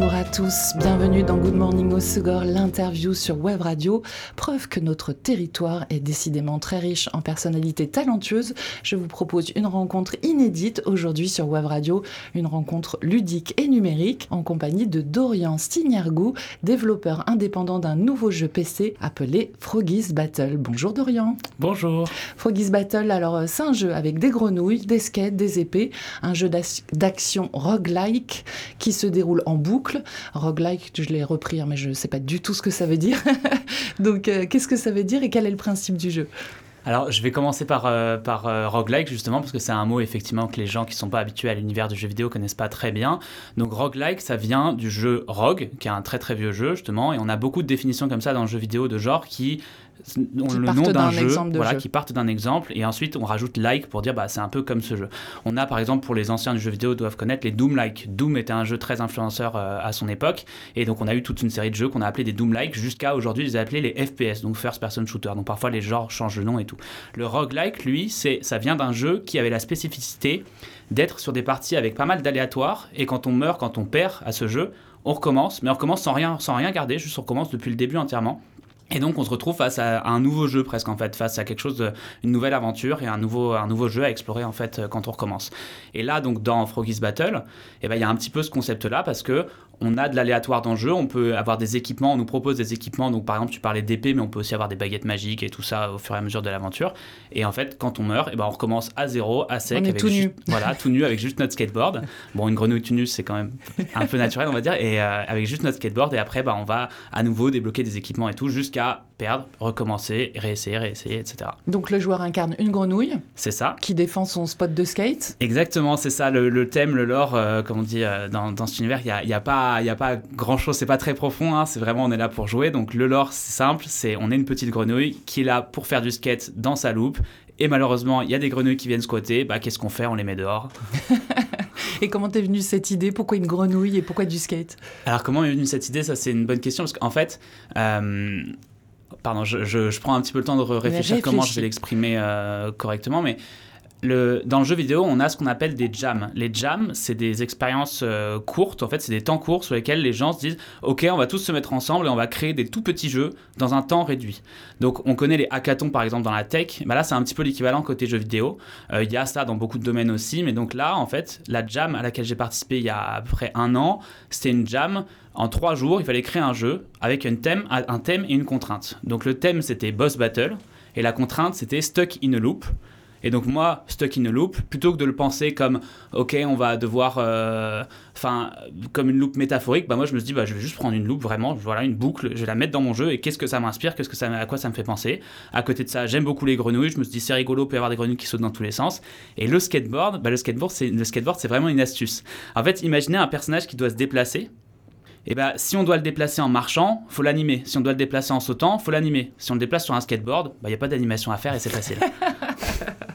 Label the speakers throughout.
Speaker 1: Bonjour à tous, bienvenue dans Good Morning au Segor, l'interview sur Web Radio. Preuve que notre territoire est décidément très riche en personnalités talentueuses. Je vous propose une rencontre inédite aujourd'hui sur Web Radio, une rencontre ludique et numérique en compagnie de Dorian Stignargou, développeur indépendant d'un nouveau jeu PC appelé Froggy's Battle. Bonjour Dorian.
Speaker 2: Bonjour.
Speaker 1: Froggy's Battle, alors euh, c'est un jeu avec des grenouilles, des skates, des épées, un jeu d'action roguelike qui se déroule en boucle Roguelike, je l'ai repris, hein, mais je ne sais pas du tout ce que ça veut dire. Donc, euh, qu'est-ce que ça veut dire et quel est le principe du jeu?
Speaker 2: Alors, je vais commencer par, euh, par euh, roguelike, justement, parce que c'est un mot, effectivement, que les gens qui ne sont pas habitués à l'univers du jeu vidéo connaissent pas très bien. Donc, roguelike, ça vient du jeu Rogue, qui est un très très vieux jeu, justement, et on a beaucoup de définitions comme ça dans le jeu vidéo de genre qui le nom d'un jeu, voilà, qui partent d'un exemple, et ensuite on rajoute like pour dire bah c'est un peu comme ce jeu. On a par exemple pour les anciens du jeu vidéo doivent connaître les Doom like. Doom était un jeu très influenceur euh, à son époque, et donc on a eu toute une série de jeux qu'on a appelé des Doom like jusqu'à aujourd'hui ils appelés les FPS, donc first person shooter. Donc parfois les genres changent de nom et tout. Le roguelike lui c'est ça vient d'un jeu qui avait la spécificité d'être sur des parties avec pas mal d'aléatoires, et quand on meurt, quand on perd à ce jeu, on recommence, mais on recommence sans rien, sans rien garder, juste on recommence depuis le début entièrement. Et donc on se retrouve face à un nouveau jeu presque en fait, face à quelque chose, de, une nouvelle aventure et un nouveau, un nouveau jeu à explorer en fait quand on recommence. Et là donc dans Froggy's Battle, eh ben, il y a un petit peu ce concept là parce que on a de l'aléatoire dans le jeu, on peut avoir des équipements, on nous propose des équipements, donc par exemple tu parlais d'épée, mais on peut aussi avoir des baguettes magiques et tout ça au fur et à mesure de l'aventure. Et en fait, quand on meurt, et eh ben on recommence à zéro, à sec,
Speaker 1: avec tout nu.
Speaker 2: voilà, tout nu avec juste notre skateboard. Bon, une grenouille tout nue, c'est quand même un peu naturel, on va dire, et euh, avec juste notre skateboard, et après, bah, on va à nouveau débloquer des équipements et tout, jusqu'à perdre, recommencer, réessayer, réessayer, etc.
Speaker 1: Donc le joueur incarne une grenouille.
Speaker 2: C'est ça.
Speaker 1: Qui défend son spot de skate.
Speaker 2: Exactement, c'est ça, le, thème, le lore, euh, comme on dit euh, dans, dans, cet univers, il n'y a, y a, pas, y a pas grand grand-chose, c'est pas très profond, hein, c'est vraiment on est là pour jouer. Donc le lore, c'est simple, c'est on est une petite grenouille qui est là pour faire du skate dans sa loupe. Et malheureusement, il y a des grenouilles qui viennent squatter. Bah, qu'est-ce qu'on fait? On les met dehors.
Speaker 1: et comment t'es venue cette idée? Pourquoi une grenouille et pourquoi du skate?
Speaker 2: Alors, comment est venue cette idée? Ça, c'est une bonne question parce qu'en fait, euh, pardon, je, je, prends un petit peu le temps de réfléchir comment je vais l'exprimer euh, correctement, mais dans le jeu vidéo, on a ce qu'on appelle des jams. Les jams, c'est des expériences euh, courtes, en fait, c'est des temps courts sur lesquels les gens se disent Ok, on va tous se mettre ensemble et on va créer des tout petits jeux dans un temps réduit. Donc, on connaît les hackathons par exemple dans la tech, bah là, c'est un petit peu l'équivalent côté jeu vidéo. Euh, il y a ça dans beaucoup de domaines aussi, mais donc là, en fait, la jam à laquelle j'ai participé il y a à peu près un an, c'était une jam en trois jours, il fallait créer un jeu avec un thème, un thème et une contrainte. Donc, le thème, c'était Boss Battle et la contrainte, c'était Stuck in a Loop. Et donc moi, stuck in a loop, plutôt que de le penser comme, ok, on va devoir, euh, enfin, comme une loupe métaphorique, bah moi je me dis, bah je vais juste prendre une loupe vraiment, voilà, une boucle, je vais la mettre dans mon jeu et qu'est-ce que ça m'inspire, qu'est-ce que ça, à quoi ça me fait penser. À côté de ça, j'aime beaucoup les grenouilles, je me dit c'est rigolo, peut y avoir des grenouilles qui sautent dans tous les sens. Et le skateboard, bah le skateboard, c'est le skateboard, c'est vraiment une astuce. En fait, imaginez un personnage qui doit se déplacer et bah, si on doit le déplacer en marchant, faut l'animer. Si on doit le déplacer en sautant, faut l'animer. Si on le déplace sur un skateboard, il bah, n'y a pas d'animation à faire et c'est facile.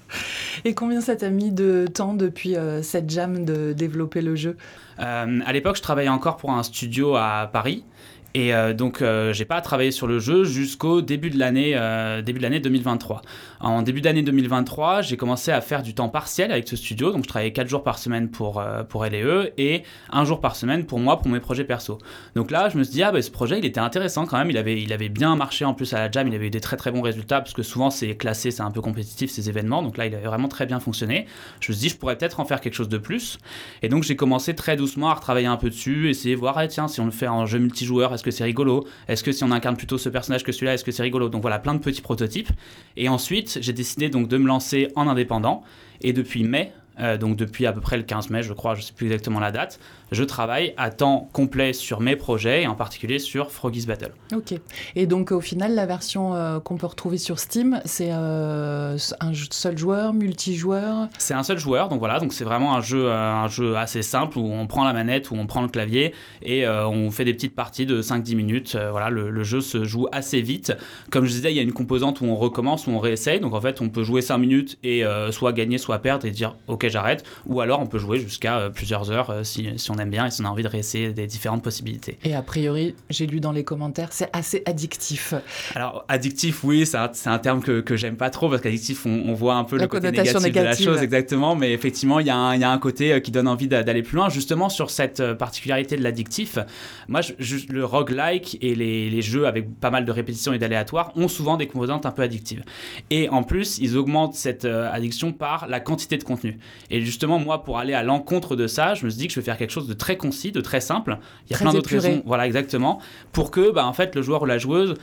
Speaker 1: et combien ça t'a mis de temps depuis euh, cette jam de développer le jeu?
Speaker 2: Euh, À l'époque, je travaillais encore pour un studio à Paris. Et euh, donc, euh, j'ai pas travaillé sur le jeu jusqu'au début de l'année euh, début de l'année 2023. En début d'année 2023, j'ai commencé à faire du temps partiel avec ce studio. Donc, je travaillais 4 jours par semaine pour, pour LE et un jour par semaine pour moi, pour mes projets perso. Donc là, je me suis dit, ah bah, ce projet, il était intéressant quand même. Il avait, il avait bien marché en plus à la Jam. Il avait eu des très très bons résultats parce que souvent, c'est classé, c'est un peu compétitif ces événements. Donc là, il avait vraiment très bien fonctionné. Je me suis dit, je pourrais peut-être en faire quelque chose de plus. Et donc, j'ai commencé très doucement à retravailler un peu dessus, essayer de voir, ah, tiens, si on le fait en jeu multijoueur, est-ce que c'est rigolo? Est-ce que si on incarne plutôt ce personnage que celui-là, est-ce que c'est rigolo? Donc voilà, plein de petits prototypes. Et ensuite, j'ai décidé donc de me lancer en indépendant. Et depuis mai, euh, donc depuis à peu près le 15 mai, je crois, je sais plus exactement la date, je travaille à temps complet sur mes projets et en particulier sur Froggy's Battle.
Speaker 1: Ok. Et donc au final, la version euh, qu'on peut retrouver sur Steam, c'est euh, un seul joueur, multijoueur?
Speaker 2: C'est un seul joueur, donc voilà, donc c'est vraiment un jeu, un jeu assez simple où on prend la manette, où on prend le clavier et on fait des petites parties de 5-10 minutes. voilà, le, le, jeu se joue assez vite. Comme je disais, il y a une composante où on recommence, où on réessaye, donc en fait on peut jouer 5 minutes et soit gagner, soit perdre et dire ok ok, j'arrête. Ou alors, on peut jouer jusqu'à plusieurs heures si, si, on aime bien et si on a envie de réessayer des différentes possibilités.
Speaker 1: Et a priori, j'ai lu dans les commentaires, c'est assez addictif.
Speaker 2: Alors, addictif, oui, c'est un, un, terme que, que j'aime pas trop parce qu'addictif, on, on, voit un peu le côté négatif de la chose, exactement. Mais effectivement, il y, y, a un côté qui donne envie d'aller plus loin. Justement, sur cette particularité de l'addictif, moi, je, le roguelike et les, les, jeux avec pas mal de répétitions et d'aléatoires ont souvent des composantes un peu addictives. Et en plus, ils augmentent cette euh, addiction par la quantité de contenu. Et justement, moi, pour aller à l'encontre de ça, je me suis dit que je vais faire quelque chose de très concis, de très simple.
Speaker 1: Il y a plein d'autres raisons,
Speaker 2: voilà, exactement, pour que, bah, en fait, le joueur ou la joueuse,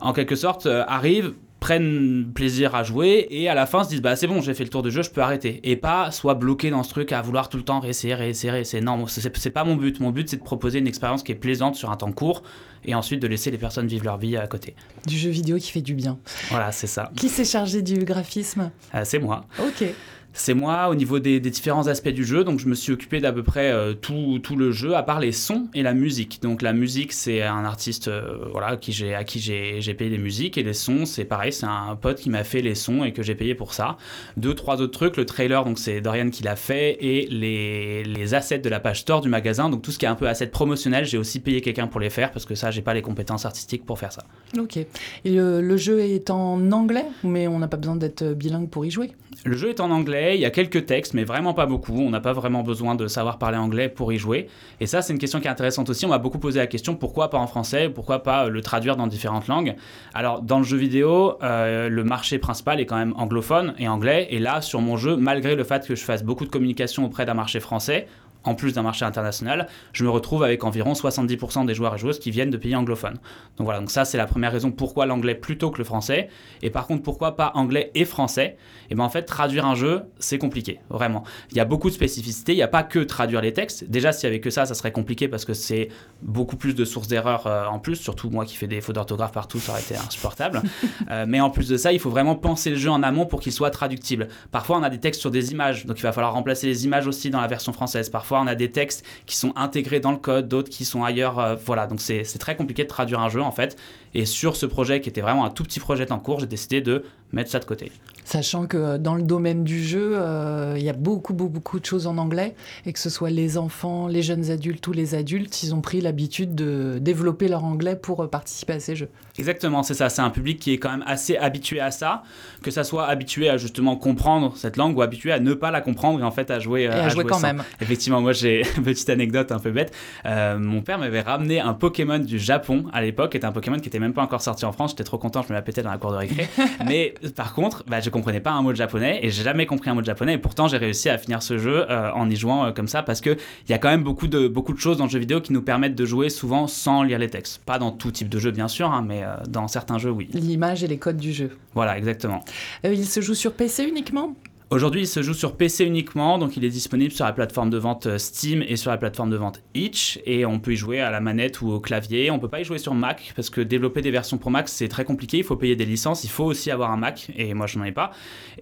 Speaker 2: en quelque sorte, euh, arrive prennent plaisir à jouer et à la fin se disent bah c'est bon j'ai fait le tour de jeu je peux arrêter. Et pas soit bloqué dans ce truc à vouloir tout le temps réessayer réessayer réessayer. Non c'est pas mon but. Mon but c'est de proposer une expérience qui est plaisante sur un temps court et ensuite de laisser les personnes vivre leur vie à côté.
Speaker 1: Du jeu vidéo qui fait du bien.
Speaker 2: Voilà c'est ça.
Speaker 1: Qui s'est chargé du graphisme?
Speaker 2: Euh, c'est moi.
Speaker 1: Ok
Speaker 2: c'est moi au niveau des, différents aspects du jeu. Donc je me suis occupé d'à peu près euh, tout, tout, le jeu, à part les sons et la musique. Donc la musique, c'est un artiste euh, voilà, à qui j'ai payé les musiques. Et les sons, c'est pareil, c'est un pote qui m'a fait les sons et que j'ai payé pour ça. Deux, trois autres trucs. Le trailer, donc c'est Dorian qui l'a fait. Et les, les assets de la page store du magasin. Donc tout ce qui est un peu assets promotionnels, j'ai aussi payé quelqu'un pour les faire parce que ça, j'ai pas les compétences artistiques pour faire ça.
Speaker 1: Ok. Et le, le jeu est en anglais, mais on n'a pas besoin d'être bilingue pour y jouer?
Speaker 2: Le jeu est en anglais il y a quelques textes, mais vraiment pas beaucoup. On n'a pas vraiment besoin de savoir parler anglais pour y jouer. Et ça, c'est une question qui est intéressante aussi. On m'a beaucoup posé la question pourquoi pas en français Pourquoi pas le traduire dans différentes langues? Alors, dans le jeu vidéo, euh, le marché principal est quand même anglophone et anglais. Et là, sur mon jeu, malgré le fait que je fasse beaucoup de communication auprès d'un marché français, en plus d'un marché international, je me retrouve avec environ 70% des joueurs et joueuses qui viennent de pays anglophones. Donc voilà, donc ça c'est la première raison pourquoi l'anglais plutôt que le français. Et par contre, pourquoi pas anglais et français? Et bien en fait, traduire un jeu, c'est compliqué, vraiment. Il y a beaucoup de spécificités, il n'y a pas que traduire les textes. Déjà, s'il n'y avait que ça, ça serait compliqué parce que c'est beaucoup plus de sources d'erreurs euh, en plus, surtout moi qui fais des fautes d'orthographe partout, ça aurait été insupportable. Euh, mais en plus de ça, il faut vraiment penser le jeu en amont pour qu'il soit traductible. Parfois, on a des textes sur des images, donc il va falloir remplacer les images aussi dans la version française. On a des textes qui sont intégrés dans le code, d'autres qui sont ailleurs. Euh, voilà, donc c'est très compliqué de traduire un jeu en fait. Et sur ce projet qui était vraiment un tout petit projet en cours, j'ai décidé de mettre ça de côté.
Speaker 1: Sachant que dans le domaine du jeu, euh, il y a beaucoup, beaucoup, beaucoup de choses en anglais, et que ce soit les enfants, les jeunes adultes ou les adultes, ils ont pris l'habitude de développer leur anglais pour euh, participer à ces jeux.
Speaker 2: Exactement, c'est ça. C'est un public qui est quand même assez habitué à ça, que ça soit habitué à justement comprendre cette langue ou habitué à ne pas la comprendre et en fait à jouer.
Speaker 1: Et à, jouer, quand même.
Speaker 2: Effectivement, moi j'ai une petite anecdote un peu bête. Euh, mon père m'avait ramené un Pokémon du Japon à l'époque, qui était un Pokémon qui était même pas encore sorti en France. J'étais trop content, je me la pétais dans la cour de récré. Mais par contre, bah, je comprenais pas un mot de japonais et j'ai jamais compris un mot de japonais. Et pourtant, j'ai réussi à finir ce jeu euh, en y jouant euh, comme ça parce que il y a quand même beaucoup de beaucoup de choses dans le jeu vidéo qui nous permettent de jouer souvent sans lire les textes. Pas dans tout type de jeu, bien sûr, hein, mais euh, dans certains jeux, oui.
Speaker 1: L'image et les codes du jeu.
Speaker 2: Voilà, exactement.
Speaker 1: il se joue sur PC uniquement?
Speaker 2: Aujourd'hui, il se joue sur PC uniquement, donc il est disponible sur la plateforme de vente euh, Steam et sur la plateforme de vente Itch, et on peut y jouer à la manette ou au clavier. On peut pas y jouer sur Mac parce que développer des versions pour Mac c'est très compliqué. Il faut payer des licences, il faut aussi avoir un Mac, et moi je n'en ai pas.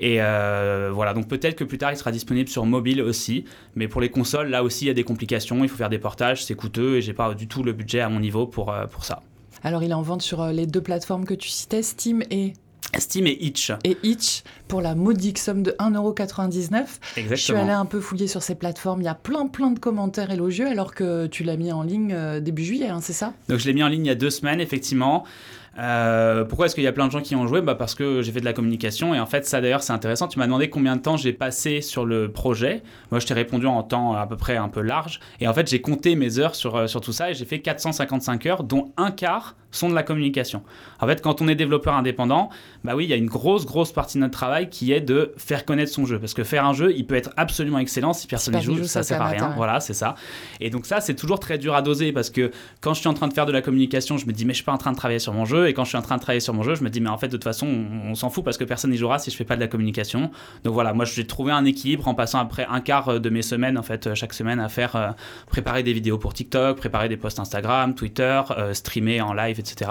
Speaker 2: Et euh, voilà, donc peut-être que plus tard il sera disponible sur mobile aussi, mais pour les consoles, là aussi il y a des complications. Il faut faire des portages, c'est coûteux, et j'ai pas du tout le budget à mon niveau pour euh, pour ça.
Speaker 1: Alors il est en vente sur les deux plateformes que tu citais, Steam et
Speaker 2: Steam et Itch.
Speaker 1: Et Itch pour la modique somme de 1,99€.
Speaker 2: Exactement. Je
Speaker 1: suis allée un peu fouiller sur ces plateformes. Il y a plein plein de commentaires élogieux alors que tu l'as mis en ligne euh, début juillet, hein, c'est ça?
Speaker 2: Donc je l'ai mis en ligne il y a deux semaines, effectivement. Euh, pourquoi est-ce qu'il y a plein de gens qui ont joué? Bah Parce que j'ai fait de la communication et en fait ça d'ailleurs c'est intéressant. Tu m'as demandé combien de temps j'ai passé sur le projet. Moi je t'ai répondu en temps à peu près un peu large et en fait j'ai compté mes heures sur, euh, sur tout ça et j'ai fait 455 heures dont un quart sont de la communication. En fait, quand on est développeur indépendant, bah oui, il y a une grosse, grosse partie de notre travail qui est de faire connaître son jeu. Parce que faire un jeu, il peut être absolument excellent si personne ne joue, ça, ça sert à rien. Voilà, c'est ça. Et donc ça, c'est toujours très dur à doser parce que quand je suis en train de faire de la communication, je me dis mais je suis pas en train de travailler sur mon jeu. Quand je suis en train de travailler sur mon jeu, je me dis mais en fait de toute façon, on, s'en fout parce que personne n'y jouera si je fais pas de la communication. Donc voilà, moi j'ai trouvé un équilibre en passant après un quart de mes semaines en fait chaque semaine à faire euh, préparer des vidéos pour TikTok, préparer des posts Instagram, Twitter, euh, streamer en live etc.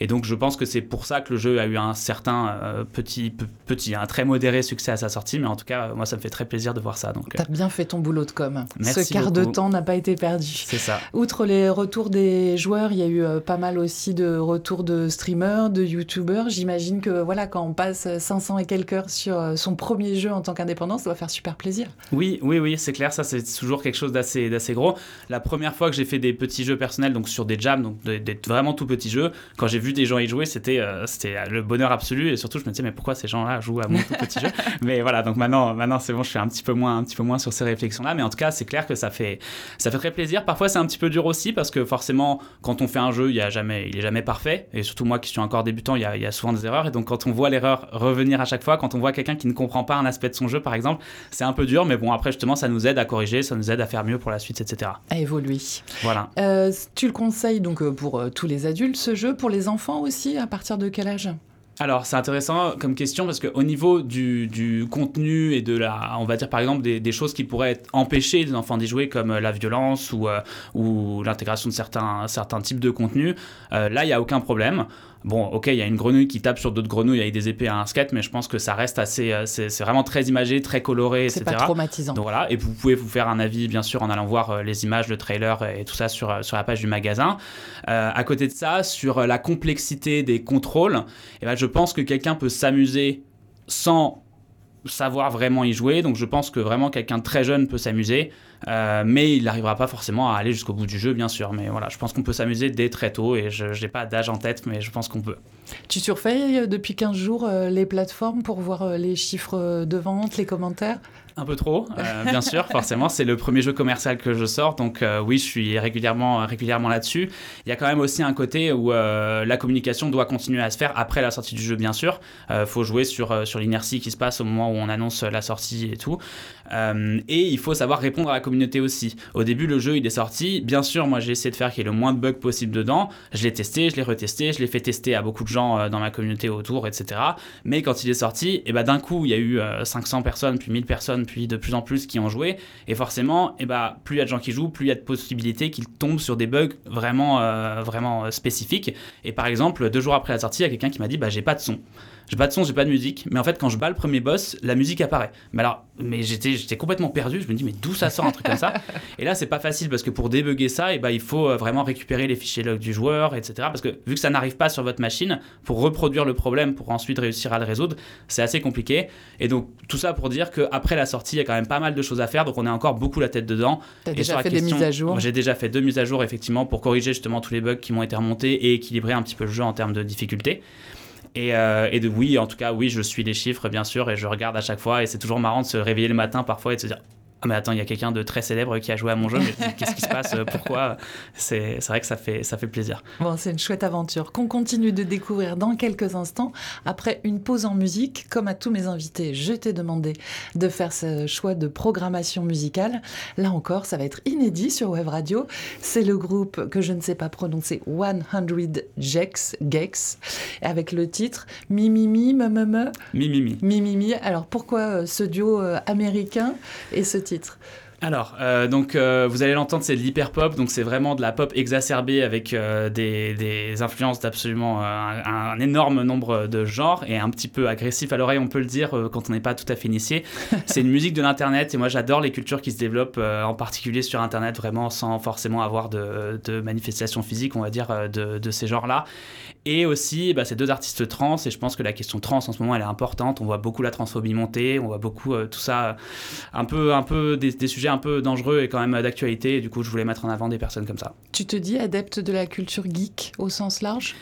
Speaker 2: Et donc je pense que c'est pour ça que le jeu a eu un certain petit, petit, un très modéré succès à sa sortie, mais en tout cas, moi ça me fait très plaisir de voir ça. Donc,
Speaker 1: T'as bien fait ton boulot de com. Ce quart de temps n'a pas été perdu.
Speaker 2: C'est ça.
Speaker 1: Outre les retours des joueurs, il y a eu pas mal aussi de retours de streamers, de youtubeurs. J'imagine que voilà, quand on passe 500 et quelques heures sur son premier jeu en tant qu'indépendant, ça doit faire super plaisir.
Speaker 2: Oui, oui, oui, c'est clair, ça c'est toujours quelque chose d'assez gros. La première fois que j'ai fait des petits jeux personnels, donc sur des jams, donc des, vraiment tout petits jeux, quand j'ai vu des gens y jouer, c'était euh, c'était le bonheur absolu et surtout je me disais mais pourquoi ces gens-là jouent à mon tout petit jeu Mais voilà, donc maintenant, maintenant c'est bon, je suis un petit peu moins, un petit peu moins sur ces réflexions-là, mais en tout cas c'est clair que ça fait, ça fait très plaisir. Parfois c'est un petit peu dur aussi parce que forcément quand on fait un jeu, il a jamais, il est jamais parfait et surtout moi qui suis encore débutant, il y a, il y a souvent des erreurs et donc quand on voit l'erreur revenir à chaque fois, quand on voit quelqu'un qui ne comprend pas un aspect de son jeu par exemple, c'est un peu dur, mais bon après justement ça nous aide à corriger, ça nous aide à faire mieux pour la suite, etc.
Speaker 1: À évoluer.
Speaker 2: Voilà.
Speaker 1: Euh, tu le conseilles donc euh, pour euh, tous les adultes ce jeu, pour les enfants aussi, à partir de quel âge?
Speaker 2: Alors, c'est intéressant comme question parce qu'au niveau du, contenu et de la, on va dire par exemple des, choses qui pourraient empêcher les enfants d'y jouer, comme la violence ou, ou l'intégration de certains, types de contenus, là, il n'y a aucun problème. Bon, ok, il y a une grenouille qui tape sur d'autres grenouilles avec des épées à un skate, mais je pense que ça reste assez. Euh, c'est vraiment très imagé, très coloré, etc.
Speaker 1: C'est pas traumatisant.
Speaker 2: Donc voilà, et vous pouvez vous faire un avis, bien sûr, en allant voir euh, les images, le trailer et tout ça sur, euh, sur la page du magasin. à côté de ça, sur la complexité des contrôles, eh ben, je pense que quelqu'un peut s'amuser sans savoir vraiment y jouer. Donc je pense que vraiment quelqu'un très jeune peut s'amuser, euh, mais il n'arrivera pas forcément à aller jusqu'au bout du jeu, bien sûr. Mais voilà, je pense qu'on peut s'amuser dès très tôt et je n'ai pas d'âge en tête, mais je pense qu'on peut.
Speaker 1: Tu surveilles euh, depuis 15 jours euh, les plateformes pour voir les chiffres de vente, les commentaires?
Speaker 2: Un peu trop, euh, bien sûr, forcément. C'est le premier jeu commercial que je sors, donc euh, oui, je suis régulièrement, régulièrement là-dessus. Il y a quand même aussi un côté où euh, la communication doit continuer à se faire après la sortie du jeu, bien sûr. Il faut jouer sur, sur l'inertie qui se passe au moment où on annonce la sortie et tout. Et il faut savoir répondre à la communauté aussi. Au début, le jeu, il est sorti. Bien sûr, moi, j'ai essayé de faire qu'il y ait le moins de bugs possible dedans. Je l'ai testé, je l'ai retesté, je l'ai fait tester à beaucoup de gens dans ma communauté autour, etc. Mais quand il est sorti, et eh ben, d'un coup, il y a eu 500 personnes, puis 1000 personnes puis de plus en plus qui ont joué. Et forcément, et eh bah, plus il y a de gens qui jouent, plus il y a de possibilités qu'ils tombent sur des bugs vraiment, euh, vraiment euh, spécifiques. Et par exemple, deux jours après la sortie, il y a quelqu'un qui m'a dit bah, j'ai pas de son. J'ai pas de son, j'ai pas de musique. Mais en fait, quand je bats le premier boss, la musique apparaît. Mais alors, mais j'étais, j'étais complètement perdu. Je me dis, mais d'où ça sort un truc comme ça? Et là, c'est pas facile parce que pour débugger ça, et eh ben, il faut euh, vraiment récupérer les fichiers log du joueur, etc. Parce que vu que ça n'arrive pas sur votre machine, pour reproduire le problème, pour ensuite réussir à le résoudre, c'est assez compliqué. Et donc, tout ça pour dire qu'après la sortie, il y a quand même pas mal de choses à faire. Donc, on a encore beaucoup la tête dedans.
Speaker 1: T'as déjà fait des mises à jour?
Speaker 2: J'ai déjà fait deux mises à jour, effectivement, pour corriger justement tous les bugs qui m'ont été remontés et équilibrer un petit peu le jeu en termes de difficulté. Et, euh, et, de oui, en tout cas, oui, je suis les chiffres, bien sûr, et je regarde à chaque fois. Et c'est toujours marrant de se réveiller le matin parfois et de se dire ah mais attends, il y a quelqu'un de très célèbre qui a joué à mon jeu, mais qu'est-ce qui se passe Pourquoi? C'est vrai que ça fait, ça fait plaisir.
Speaker 1: Bon, c'est une chouette aventure qu'on continue de découvrir dans quelques instants. Après une pause en musique, comme à tous mes invités, je t'ai demandé de faire ce choix de programmation musicale. Là encore, ça va être inédit sur Web Radio. C'est le groupe que je ne sais pas prononcer, 100 Gex, Gex, avec le titre Mimimi, me, me, me.
Speaker 2: Mimimi.
Speaker 1: Mimimi. Alors pourquoi euh, ce duo euh, américain et ce titre?
Speaker 2: Alors, euh, donc euh, vous allez l'entendre, c'est de l'hyper pop, donc c'est vraiment de la pop exacerbée avec euh, des, influences d'absolument un, énorme nombre de genres et un petit peu agressif à l'oreille, on peut le dire quand on n'est pas tout à fait initié. c'est une musique de l'internet et moi j'adore les cultures qui se développent en particulier sur internet, vraiment sans forcément avoir de, de manifestations physiques, on va dire, de, de ces genres-là. Et aussi, bah, ces deux artistes trans, et je pense que la question trans en ce moment, elle est importante. On voit beaucoup la transphobie monter, on voit beaucoup euh, tout ça, un peu, un peu des, sujets un peu dangereux et quand même d'actualité. Et du coup, je voulais mettre en avant des personnes comme ça.
Speaker 1: Tu te dis adepte de la culture geek au sens large?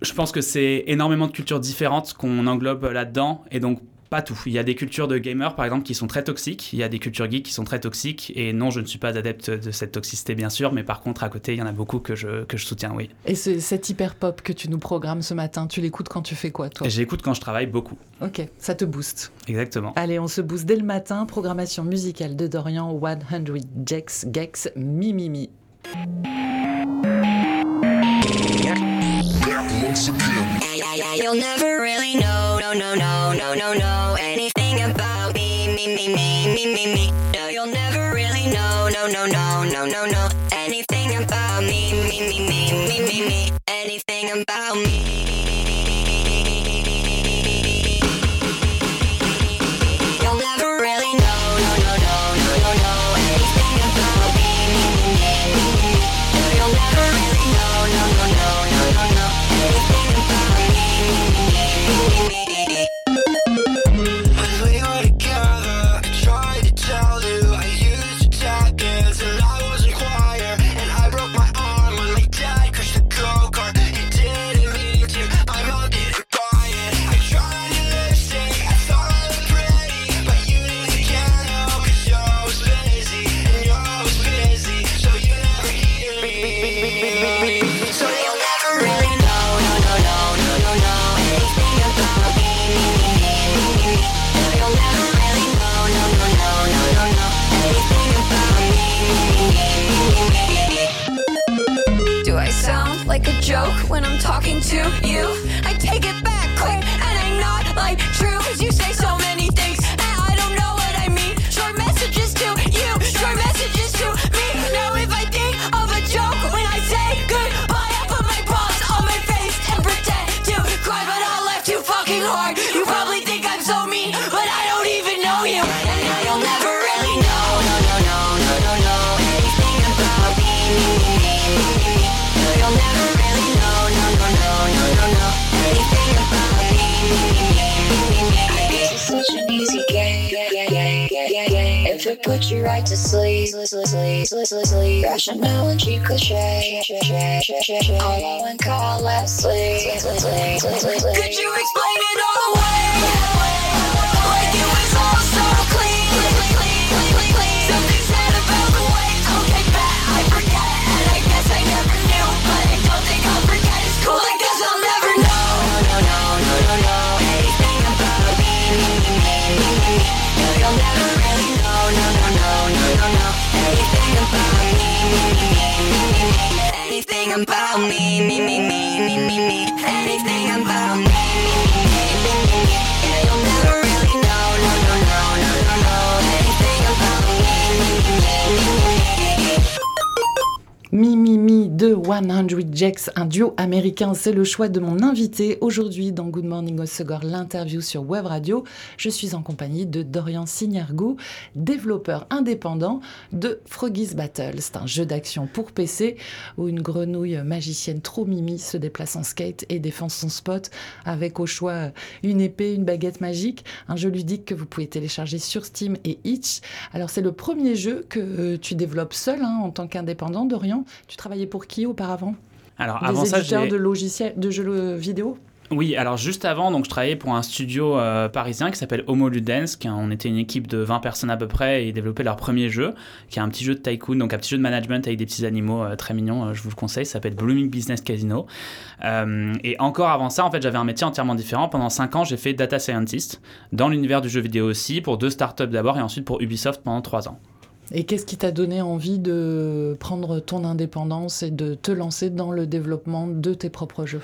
Speaker 2: Je pense que c'est énormément de cultures différentes qu'on englobe là-dedans. Et donc, pas tout. Il y a des cultures de gamers, par exemple, qui sont très toxiques. Il y a des cultures geeks qui sont très toxiques. Et non, je ne suis pas adepte de cette toxicité, bien sûr. Mais par contre, à côté, il y en a beaucoup que je, que je soutiens, oui.
Speaker 1: Et cette hyper pop que tu nous programmes ce matin, tu l'écoutes quand tu fais quoi, toi?
Speaker 2: J'écoute quand je travaille beaucoup.
Speaker 1: Ok, ça te booste.
Speaker 2: Exactement.
Speaker 1: Allez, on se booste dès le matin. Programmation musicale de Dorian 100 Jex Gex Mimimi. You'll never really know, no, no, no, no, no, no, anything about me, me, me, me, me, me. No, you'll never really know, no, no, no, no, no, no, anything about me, me, me, me, me, me, me.
Speaker 3: anything about me. when I'm talking to put you right to sleep. Rationality cliche. All I want call that sleep. Could you explain it all away? About me, me, me, me,
Speaker 1: 100 Jacks, un duo américain, c'est le choix de mon invité aujourd'hui dans Good Morning Osegor, l'interview sur Web Radio. Je suis en compagnie de Dorian Signergou, développeur indépendant de Froggy's Battle. C'est un jeu d'action pour PC où une grenouille magicienne trop mimi se déplace en skate et défend son spot avec au choix une épée, une baguette magique. Un jeu ludique que vous pouvez télécharger sur Steam et Itch. Alors c'est le premier jeu que tu développes seul hein, en tant qu'indépendant, Dorian. Tu travaillais pour qui
Speaker 2: Alors,
Speaker 1: Des
Speaker 2: avant
Speaker 1: éditeurs de logiciels, de jeux vidéo
Speaker 2: oui, alors juste avant, donc je travaillais pour un studio euh, parisien qui s'appelle Homo Ludens, qui, on était une équipe de 20 personnes à peu près et ils développaient leur premier jeu, qui est un petit jeu de tycoon, donc un petit jeu de management avec des petits animaux euh, très mignons, euh, je vous le conseille, ça s'appelle Blooming Business Casino. et encore avant ça, en fait, j'avais un métier entièrement différent. Pendant 5 ans, j'ai fait data scientist dans l'univers du jeu vidéo aussi, pour deux startups d'abord et ensuite pour Ubisoft pendant 3 ans.
Speaker 1: Et qu'est-ce qui t'a donné envie de prendre ton indépendance et de te lancer dans le développement de tes propres jeux?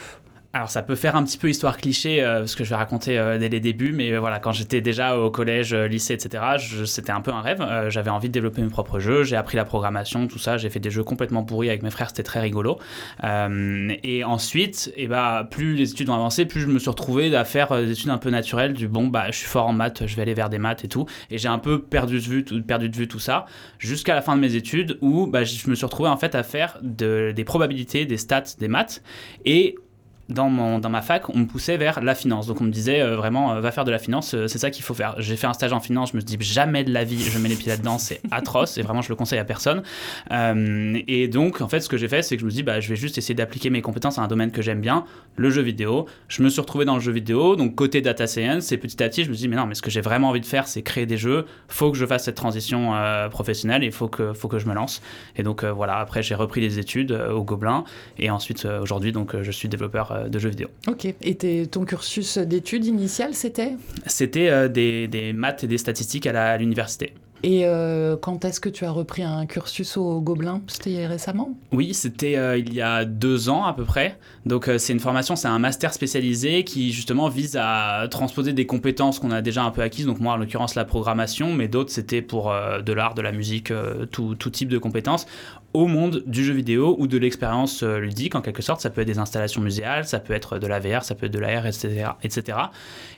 Speaker 2: Alors ça peut faire un petit peu histoire cliché, euh, ce que je vais raconter euh, dès les débuts, mais euh, voilà, quand j'étais déjà au collège, lycée, etc., c'était un peu un rêve. J'avais envie de développer mes propres jeux, j'ai appris la programmation, tout ça, j'ai fait des jeux complètement pourris avec mes frères, c'était très rigolo. et ensuite, et eh bah, plus les études ont avancé, plus je me suis retrouvé à faire des études un peu naturelles, du bon, bah, je suis fort en maths, je vais aller vers des maths et tout. Et j'ai un peu perdu de vue, tout, perdu de vue tout ça, jusqu'à la fin de mes études où bah, je me suis retrouvé en fait à faire de, des probabilités, des stats, des maths. Et dans, mon, dans ma fac, on me poussait vers la finance. Donc on me disait euh, vraiment, euh, va faire de la finance, euh, c'est ça qu'il faut faire. J'ai fait un stage en finance, je me dis jamais de la vie, je mets les pieds là-dedans, c'est atroce et vraiment je le conseille à personne. et donc en fait, ce que j'ai fait, c'est que je me dis, bah, je vais juste essayer d'appliquer mes compétences à un domaine que j'aime bien, le jeu vidéo. Je me suis retrouvé dans le jeu vidéo, donc côté data science, et petit à petit, je me dis, mais non, mais ce que j'ai vraiment envie de faire, c'est créer des jeux. Faut que je fasse cette transition professionnelle, il faut que, faut que je me lance. Et donc voilà, après j'ai repris les études au Gobelin, et ensuite aujourd'hui, donc je suis développeur euh, de jeux vidéo.
Speaker 1: Ok. Et ton cursus d'études initial, c'était?
Speaker 2: C'était euh, des, des, maths et des statistiques à l'université.
Speaker 1: Et euh, quand est-ce que tu as repris un cursus au Gobelin? C'était récemment?
Speaker 2: Oui, c'était euh, il y a deux ans à peu près. Donc euh, c'est une formation, c'est un master spécialisé qui justement vise à transposer des compétences qu'on a déjà un peu acquises. Donc moi en l'occurrence la programmation, mais d'autres c'était pour de l'art, de la musique, tout, tout, type de compétences au monde du jeu vidéo ou de l'expérience ludique en quelque sorte. Ça peut être des installations muséales, ça peut être de la VR, ça peut être de la R, etc. etc.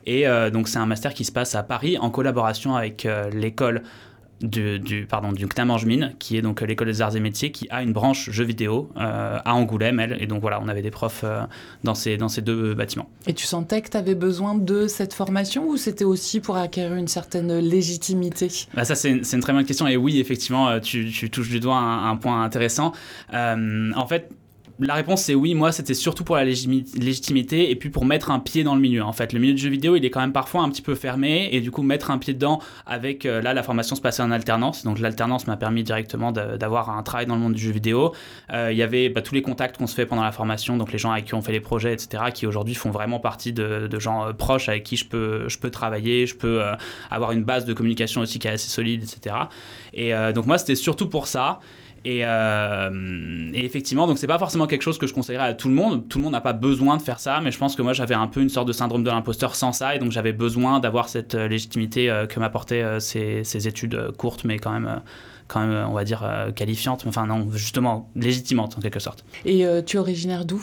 Speaker 2: Et donc c'est un master qui se passe à Paris en collaboration avec l'école du, du, pardon, du CNAM qui est donc l'école des arts et métiers, qui a une branche jeux vidéo euh, à Angoulême, elle. Et donc voilà, on avait des profs euh, dans, ces, dans ces deux bâtiments.
Speaker 1: Et tu sentais que tu avais besoin de cette formation ou c'était aussi pour acquérir une certaine légitimité?
Speaker 2: Bah Ça, c'est une, une, très bonne question. Et oui, effectivement, euh, tu, tu touches du doigt un, un point intéressant. en fait, la réponse c'est oui, moi c'était surtout pour la légitimité et puis pour mettre un pied dans le milieu. En fait, le milieu du jeu vidéo il est quand même parfois un petit peu fermé et du coup mettre un pied dedans avec euh, là la formation se passait en alternance. Donc l'alternance m'a permis directement d'avoir un travail dans le monde du jeu vidéo. Euh, il y avait bah, tous les contacts qu'on se fait pendant la formation, donc les gens avec qui on fait les projets, etc., qui aujourd'hui font vraiment partie de, gens euh, proches avec qui je peux, je peux travailler, je peux avoir une base de communication aussi qui est assez solide, etc. Et donc moi c'était surtout pour ça. Euh, et, effectivement, donc c'est pas forcément quelque chose que je conseillerais à tout le monde. Tout le monde n'a pas besoin de faire ça, mais je pense que moi j'avais un peu une sorte de syndrome de l'imposteur sans ça, et donc j'avais besoin d'avoir cette euh, légitimité euh, que m'apportaient ces, études courtes, mais quand même, quand même, on va dire qualifiantes. Enfin non, justement légitimantes en quelque sorte.
Speaker 1: Et tu es originaire d'où?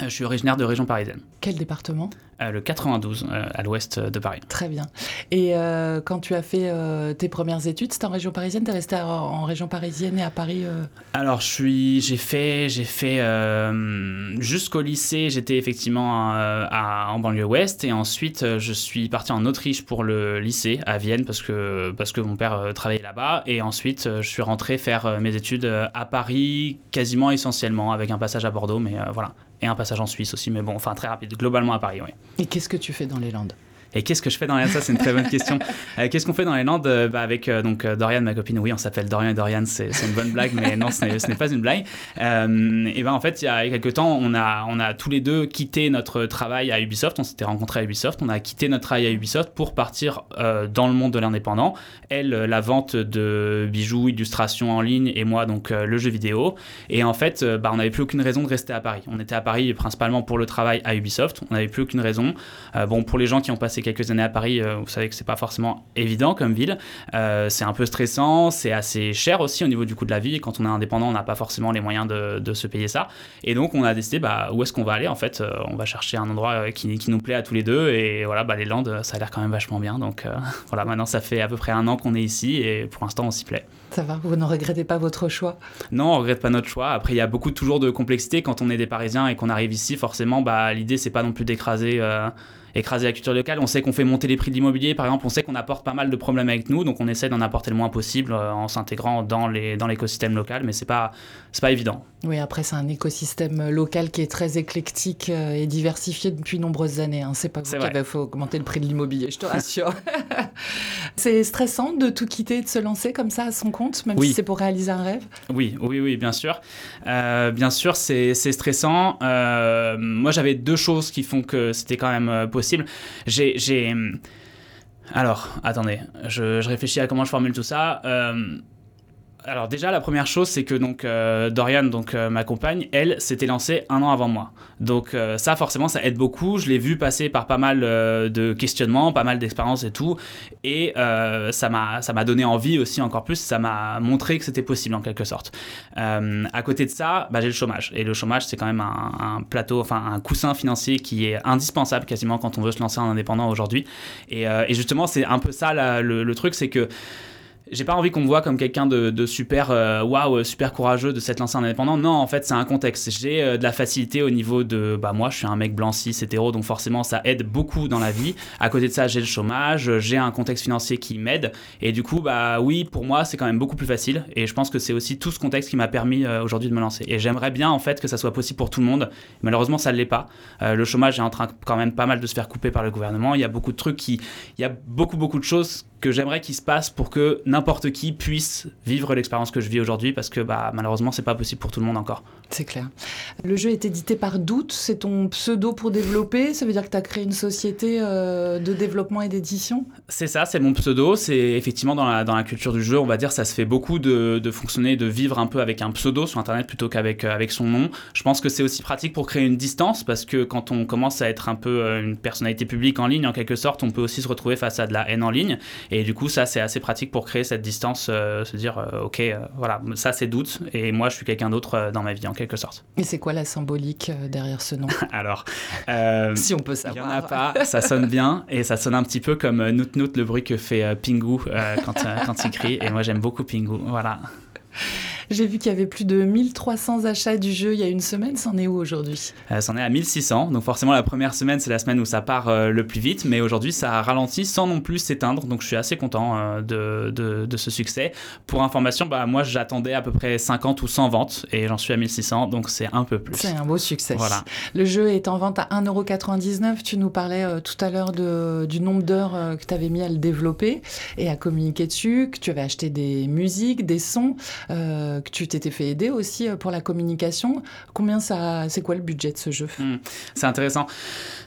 Speaker 2: Je suis originaire de région parisienne.
Speaker 1: Quel département
Speaker 2: euh, le 92, euh, à l'ouest de Paris.
Speaker 1: Très bien. Et euh, quand tu as fait tes premières études, c'était en région parisienne Tu es resté en, région parisienne et à Paris
Speaker 2: Alors, j'ai fait, j'ai fait jusqu'au lycée, j'étais effectivement à, en banlieue ouest. Et ensuite, je suis parti en Autriche pour le lycée, à Vienne, parce que, parce que mon père travaillait là-bas. Et ensuite, je suis rentré faire mes études à Paris, quasiment essentiellement, avec un passage à Bordeaux. Mais voilà et un passage en Suisse aussi, mais bon, enfin très rapide, globalement à Paris, oui.
Speaker 1: Et qu'est-ce que tu fais dans les Landes?
Speaker 2: Et qu'est-ce que je fais dans les Landes Ça, c'est une très bonne question. Euh, qu'est-ce qu'on fait dans les Landes euh, bah, Avec euh, donc Dorian, ma copine, oui, on s'appelle Dorian et Dorian, c'est une bonne blague, mais non, ce n'est pas une blague. et ben en fait, il y a quelques temps, on a, on a tous les deux quitté notre travail à Ubisoft. On s'était rencontrés à Ubisoft. On a quitté notre travail à Ubisoft pour partir dans le monde de l'indépendant. Elle, la vente de bijoux, illustrations en ligne, et moi, donc le jeu vidéo. Et en fait, bah, on n'avait plus aucune raison de rester à Paris. On était à Paris principalement pour le travail à Ubisoft. On n'avait plus aucune raison. bon, pour les gens qui ont passé quelques années à Paris, euh, vous savez que c'est pas forcément évident comme ville. Euh, c'est un peu stressant, c'est assez cher aussi au niveau du coût de la vie. quand on est indépendant, on n'a pas forcément les moyens de, se payer ça. Et donc, on a décidé bah, où est-ce qu'on va aller. En fait, euh, on va chercher un endroit qui, nous plaît à tous les deux. Et voilà, bah, les Landes, ça a l'air quand même vachement bien. Donc voilà, maintenant, ça fait à peu près un an qu'on est ici et pour l'instant, on s'y plaît.
Speaker 1: Ça va, vous ne regrettez pas votre choix?
Speaker 2: Non, on regrette pas notre choix. Après, il y a beaucoup toujours de complexité quand on est des Parisiens et qu'on arrive ici. Forcément, bah, l'idée, c'est pas non plus d'écraser écraser la culture locale. On sait qu'on fait monter les prix de l'immobilier, par exemple, on sait qu'on apporte pas mal de problèmes avec nous, donc on essaie d'en apporter le moins possible euh, en s'intégrant dans l'écosystème dans local, mais c'est pas, pas évident.
Speaker 1: Oui, après, c'est un écosystème local qui est très éclectique euh, et diversifié depuis nombreuses années. Hein. C'est pas vous qui faut augmenter le prix de l'immobilier, je te rassure. c'est stressant de tout quitter, de se lancer comme ça à son compte, même si c'est pour réaliser un rêve?
Speaker 2: Oui, oui, oui, bien sûr. Euh, bien sûr, c'est stressant. moi, j'avais deux choses qui font que c'était quand même possible j'ai. Alors, attendez, je, réfléchis à comment je formule tout ça. Euh, alors déjà la première chose c'est que donc euh, Dorian donc euh, ma compagne elle s'était lancée un an avant moi. Donc euh, ça forcément ça aide beaucoup. Je l'ai vu passer par pas mal de questionnements pas mal d'expériences et tout. Et ça m'a ça m'a donné envie aussi encore plus. Ça m'a montré que c'était possible en quelque sorte. À côté de ça bah, j'ai le chômage. Et le chômage c'est quand même un, plateau enfin un coussin financier qui est indispensable quasiment quand on veut se lancer en indépendant aujourd'hui. Et, justement c'est un peu ça le truc c'est que j'ai pas envie qu'on me voit comme quelqu'un de, super euh, waouh, super courageux de s'être lancé en indépendant. Non, en fait, c'est un contexte. J'ai euh, de la facilité au niveau de bah moi, je suis un mec blanc cis hétéro, donc forcément ça aide beaucoup dans la vie. À côté de ça, j'ai le chômage, j'ai un contexte financier qui m'aide et du coup bah oui, pour moi, c'est quand même beaucoup plus facile et je pense que c'est aussi tout ce contexte qui m'a permis euh, aujourd'hui de me lancer. Et j'aimerais bien en fait que ça soit possible pour tout le monde. Malheureusement, ça ne l'est pas. le chômage est en train quand même pas mal de se faire couper par le gouvernement. Il y a beaucoup de trucs qui il y a beaucoup beaucoup de choses que j'aimerais qu'il se passe pour que n'importe qui puisse vivre l'expérience que je vis aujourd'hui parce que bah, malheureusement c'est pas possible pour tout le monde encore.
Speaker 1: C'est clair. Le jeu est édité par Doute, c'est ton pseudo pour développer, ça veut dire que tu as créé une société euh, de développement et d'édition?
Speaker 2: C'est ça, c'est mon pseudo, c'est effectivement dans la, dans la culture du jeu, on va dire ça se fait beaucoup de, fonctionner, de vivre un peu avec un pseudo sur internet plutôt qu'avec euh, avec son nom. Je pense que c'est aussi pratique pour créer une distance parce que quand on commence à être un peu euh, une personnalité publique en ligne en quelque sorte, on peut aussi se retrouver face à de la haine en ligne Et du coup, ça, c'est assez pratique pour créer cette distance, se dire, ok, voilà, ça, c'est doute, et moi, je suis quelqu'un d'autre dans ma vie, en quelque sorte.
Speaker 1: Et c'est quoi la symbolique derrière ce nom?
Speaker 2: Alors,
Speaker 1: si on peut savoir.
Speaker 2: Il n'y en a pas, ça sonne bien, et ça sonne un petit peu comme Nout Nout, le bruit que fait Pingu quand, quand il crie, et moi, j'aime beaucoup Pingu, voilà.
Speaker 1: J'ai vu qu'il y avait plus de 1300 achats du jeu il y a une semaine. C'en est où aujourd'hui?
Speaker 2: Euh, C'en est à 1600. Donc forcément, la première semaine, c'est la semaine où ça part euh, le plus vite. Mais aujourd'hui, ça a ralenti sans non plus s'éteindre. Donc je suis assez content euh, de, de, de, ce succès. Pour information, bah, moi, j'attendais à peu près 50 ou 100 ventes. Et j'en suis à 1600. Donc c'est un peu plus.
Speaker 1: C'est un beau succès. Voilà. Le jeu est en vente à 1,99€. Tu nous parlais tout à l'heure du nombre d'heures que tu avais mis à le développer et à communiquer dessus, que tu avais acheté des musiques, des sons que tu t'étais fait aider aussi euh, pour la communication. Combien ça, c'est quoi le budget de ce jeu? Hmm,
Speaker 2: C'est intéressant.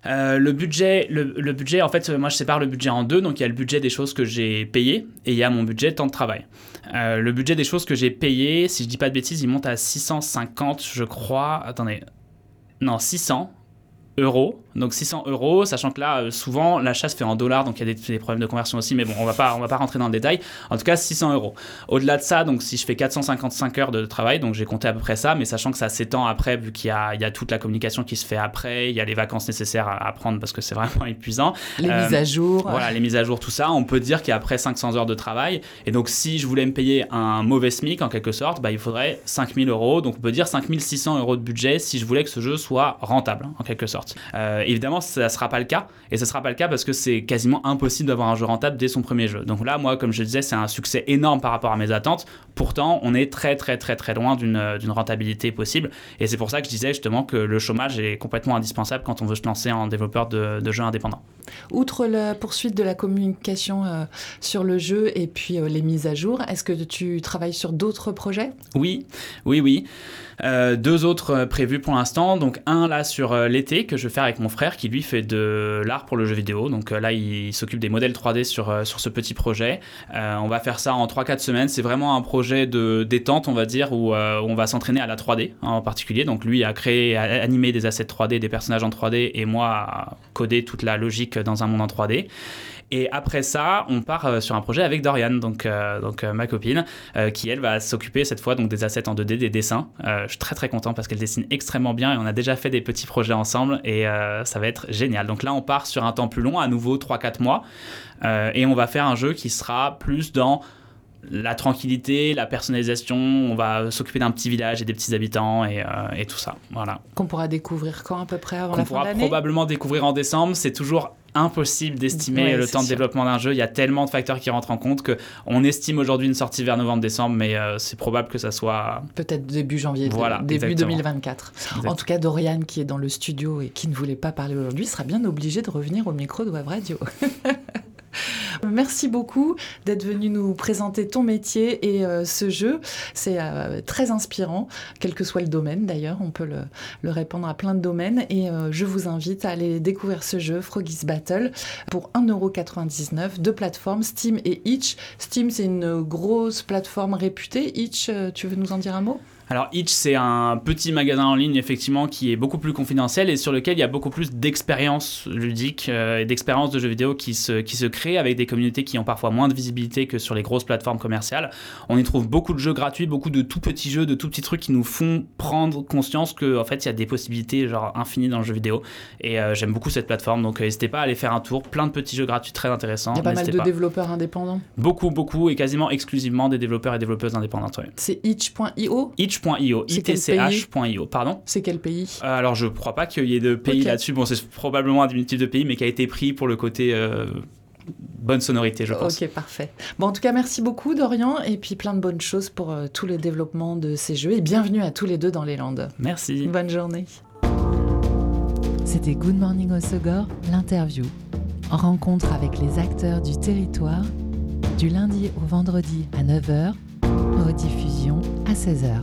Speaker 2: Euh, le budget, le, budget, en fait, moi je sépare le budget en deux. Donc il y a le budget des choses que j'ai payées et il y a mon budget temps de travail. Euh, le budget des choses que j'ai payées, si je dis pas de bêtises, il monte à 650, je crois. Attendez, non 600 euros donc 600 euros, sachant que là, euh, souvent, l'achat se fait en dollars, donc il y a des, problèmes de conversion aussi, mais bon, on va pas, on va pas rentrer dans le détail. En tout cas, 600 euros. Au-delà de ça, donc si je fais 455 heures de travail, donc j'ai compté à peu près ça, mais sachant que ça s'étend après, vu qu'il y a, il y a toute la communication qui se fait après, il y a les vacances nécessaires à, prendre parce que c'est vraiment épuisant.
Speaker 1: Les mises à jour.
Speaker 2: Voilà, les mises à jour, tout ça. On peut dire qu'il y a après 500 heures de travail. Et donc, si je voulais me payer un mauvais SMIC, en quelque sorte, bah, il faudrait 5000 euros. Donc, on peut dire 5600 euros de budget si je voulais que ce jeu soit rentable, en quelque sorte. Euh, évidemment, ça sera pas le cas. Et ce sera pas le cas parce que c'est quasiment impossible d'avoir un jeu rentable dès son premier jeu. Donc là, moi, comme je disais, c'est un succès énorme par rapport à mes attentes. Pourtant, on est très, très, très, très loin d'une rentabilité possible. Et c'est pour ça que je disais justement que le chômage est complètement indispensable quand on veut se lancer en développeur de, jeux indépendants.
Speaker 1: Outre la poursuite de la communication euh, sur le jeu et puis euh, les mises à jour, est-ce que tu travailles sur d'autres projets?
Speaker 2: Oui, oui, oui. Euh, deux autres prévus pour l'instant. Donc un là sur l'été que je vais faire avec mon frère qui lui fait de l'art pour le jeu vidéo. Donc là, il s'occupe des modèles 3D sur, sur ce petit projet. on va faire ça en 3-4 semaines. C'est vraiment un projet de détente, on va dire, où, on va s'entraîner à la 3D en particulier. Donc lui a créé, a animé des assets 3D, des personnages en 3D et moi a codé toute la logique dans un monde en 3D. Et après ça, on part euh, sur un projet avec Dorian, donc, euh, donc euh, ma copine, qui elle va s'occuper cette fois donc des assets en 2D, des dessins. je suis très très content parce qu'elle dessine extrêmement bien et on a déjà fait des petits projets ensemble et ça va être génial. Donc là, on part sur un temps plus long, à nouveau 3-4 mois, et on va faire un jeu qui sera plus dans la tranquillité, la personnalisation, on va s'occuper d'un petit village et des petits habitants et, et tout ça. Voilà.
Speaker 1: Qu'on pourra découvrir quand à peu près avant la fin
Speaker 2: de l'année? On pourra probablement découvrir en décembre. C'est toujours impossible d'estimer le temps de développement d'un jeu. Il y a tellement de facteurs qui rentrent en compte que on estime aujourd'hui une sortie vers novembre-décembre, mais euh, c'est probable que ça soit
Speaker 1: peut-être début janvier, voilà, début 2024. En tout cas, Dorian qui est dans le studio et qui ne voulait pas parler aujourd'hui sera bien obligé de revenir au micro de Web Radio. Merci beaucoup d'être venu nous présenter ton métier et euh, ce jeu. C'est euh, très inspirant, quel que soit le domaine d'ailleurs. On peut le, répondre à plein de domaines. Et euh, je vous invite à aller découvrir ce jeu, Froggy's Battle, pour 1,99€ de plateforme Steam et Itch. Steam, c'est une grosse plateforme réputée. Itch, tu veux nous en dire un mot?
Speaker 2: Alors Itch, c'est un petit magasin en ligne effectivement qui est beaucoup plus confidentiel et sur lequel il y a beaucoup plus d'expériences ludiques euh, et d'expériences de jeux vidéo qui se, qui se créent avec des communautés qui ont parfois moins de visibilité que sur les grosses plateformes commerciales. On y trouve beaucoup de jeux gratuits, beaucoup de tout petits jeux, de tout petits trucs qui nous font prendre conscience que en fait il y a des possibilités genre infinies dans le jeu vidéo. Et euh, j'aime beaucoup cette plateforme, donc euh, n'hitez pas à aller faire un tour. Plein de petits jeux gratuits très intéressants. Il
Speaker 1: y a pas mal de développeurs indépendants.
Speaker 2: Beaucoup, beaucoup et quasiment exclusivement des développeurs et développeuses indépendantes.
Speaker 1: C'est itch.io.
Speaker 2: itch.io, itch.io, pardon.
Speaker 1: C'est quel pays
Speaker 2: euh, Alors je crois pas qu'il y ait de pays là-dessus. Bon, c'est probablement un diminutif de pays, mais qui a été pris pour le côté euh, bonne sonorité, je pense.
Speaker 1: Ok, parfait. Bon, en tout cas, merci beaucoup, Dorian, et puis plein de bonnes choses pour euh, tout le développement de ces jeux. Et bienvenue à tous les deux dans les Landes.
Speaker 2: Merci.
Speaker 1: Bonne journée. C'était Good Morning Osogor, l'interview. Rencontre avec les acteurs du territoire, du lundi au vendredi à 9h, rediffusion à 16h.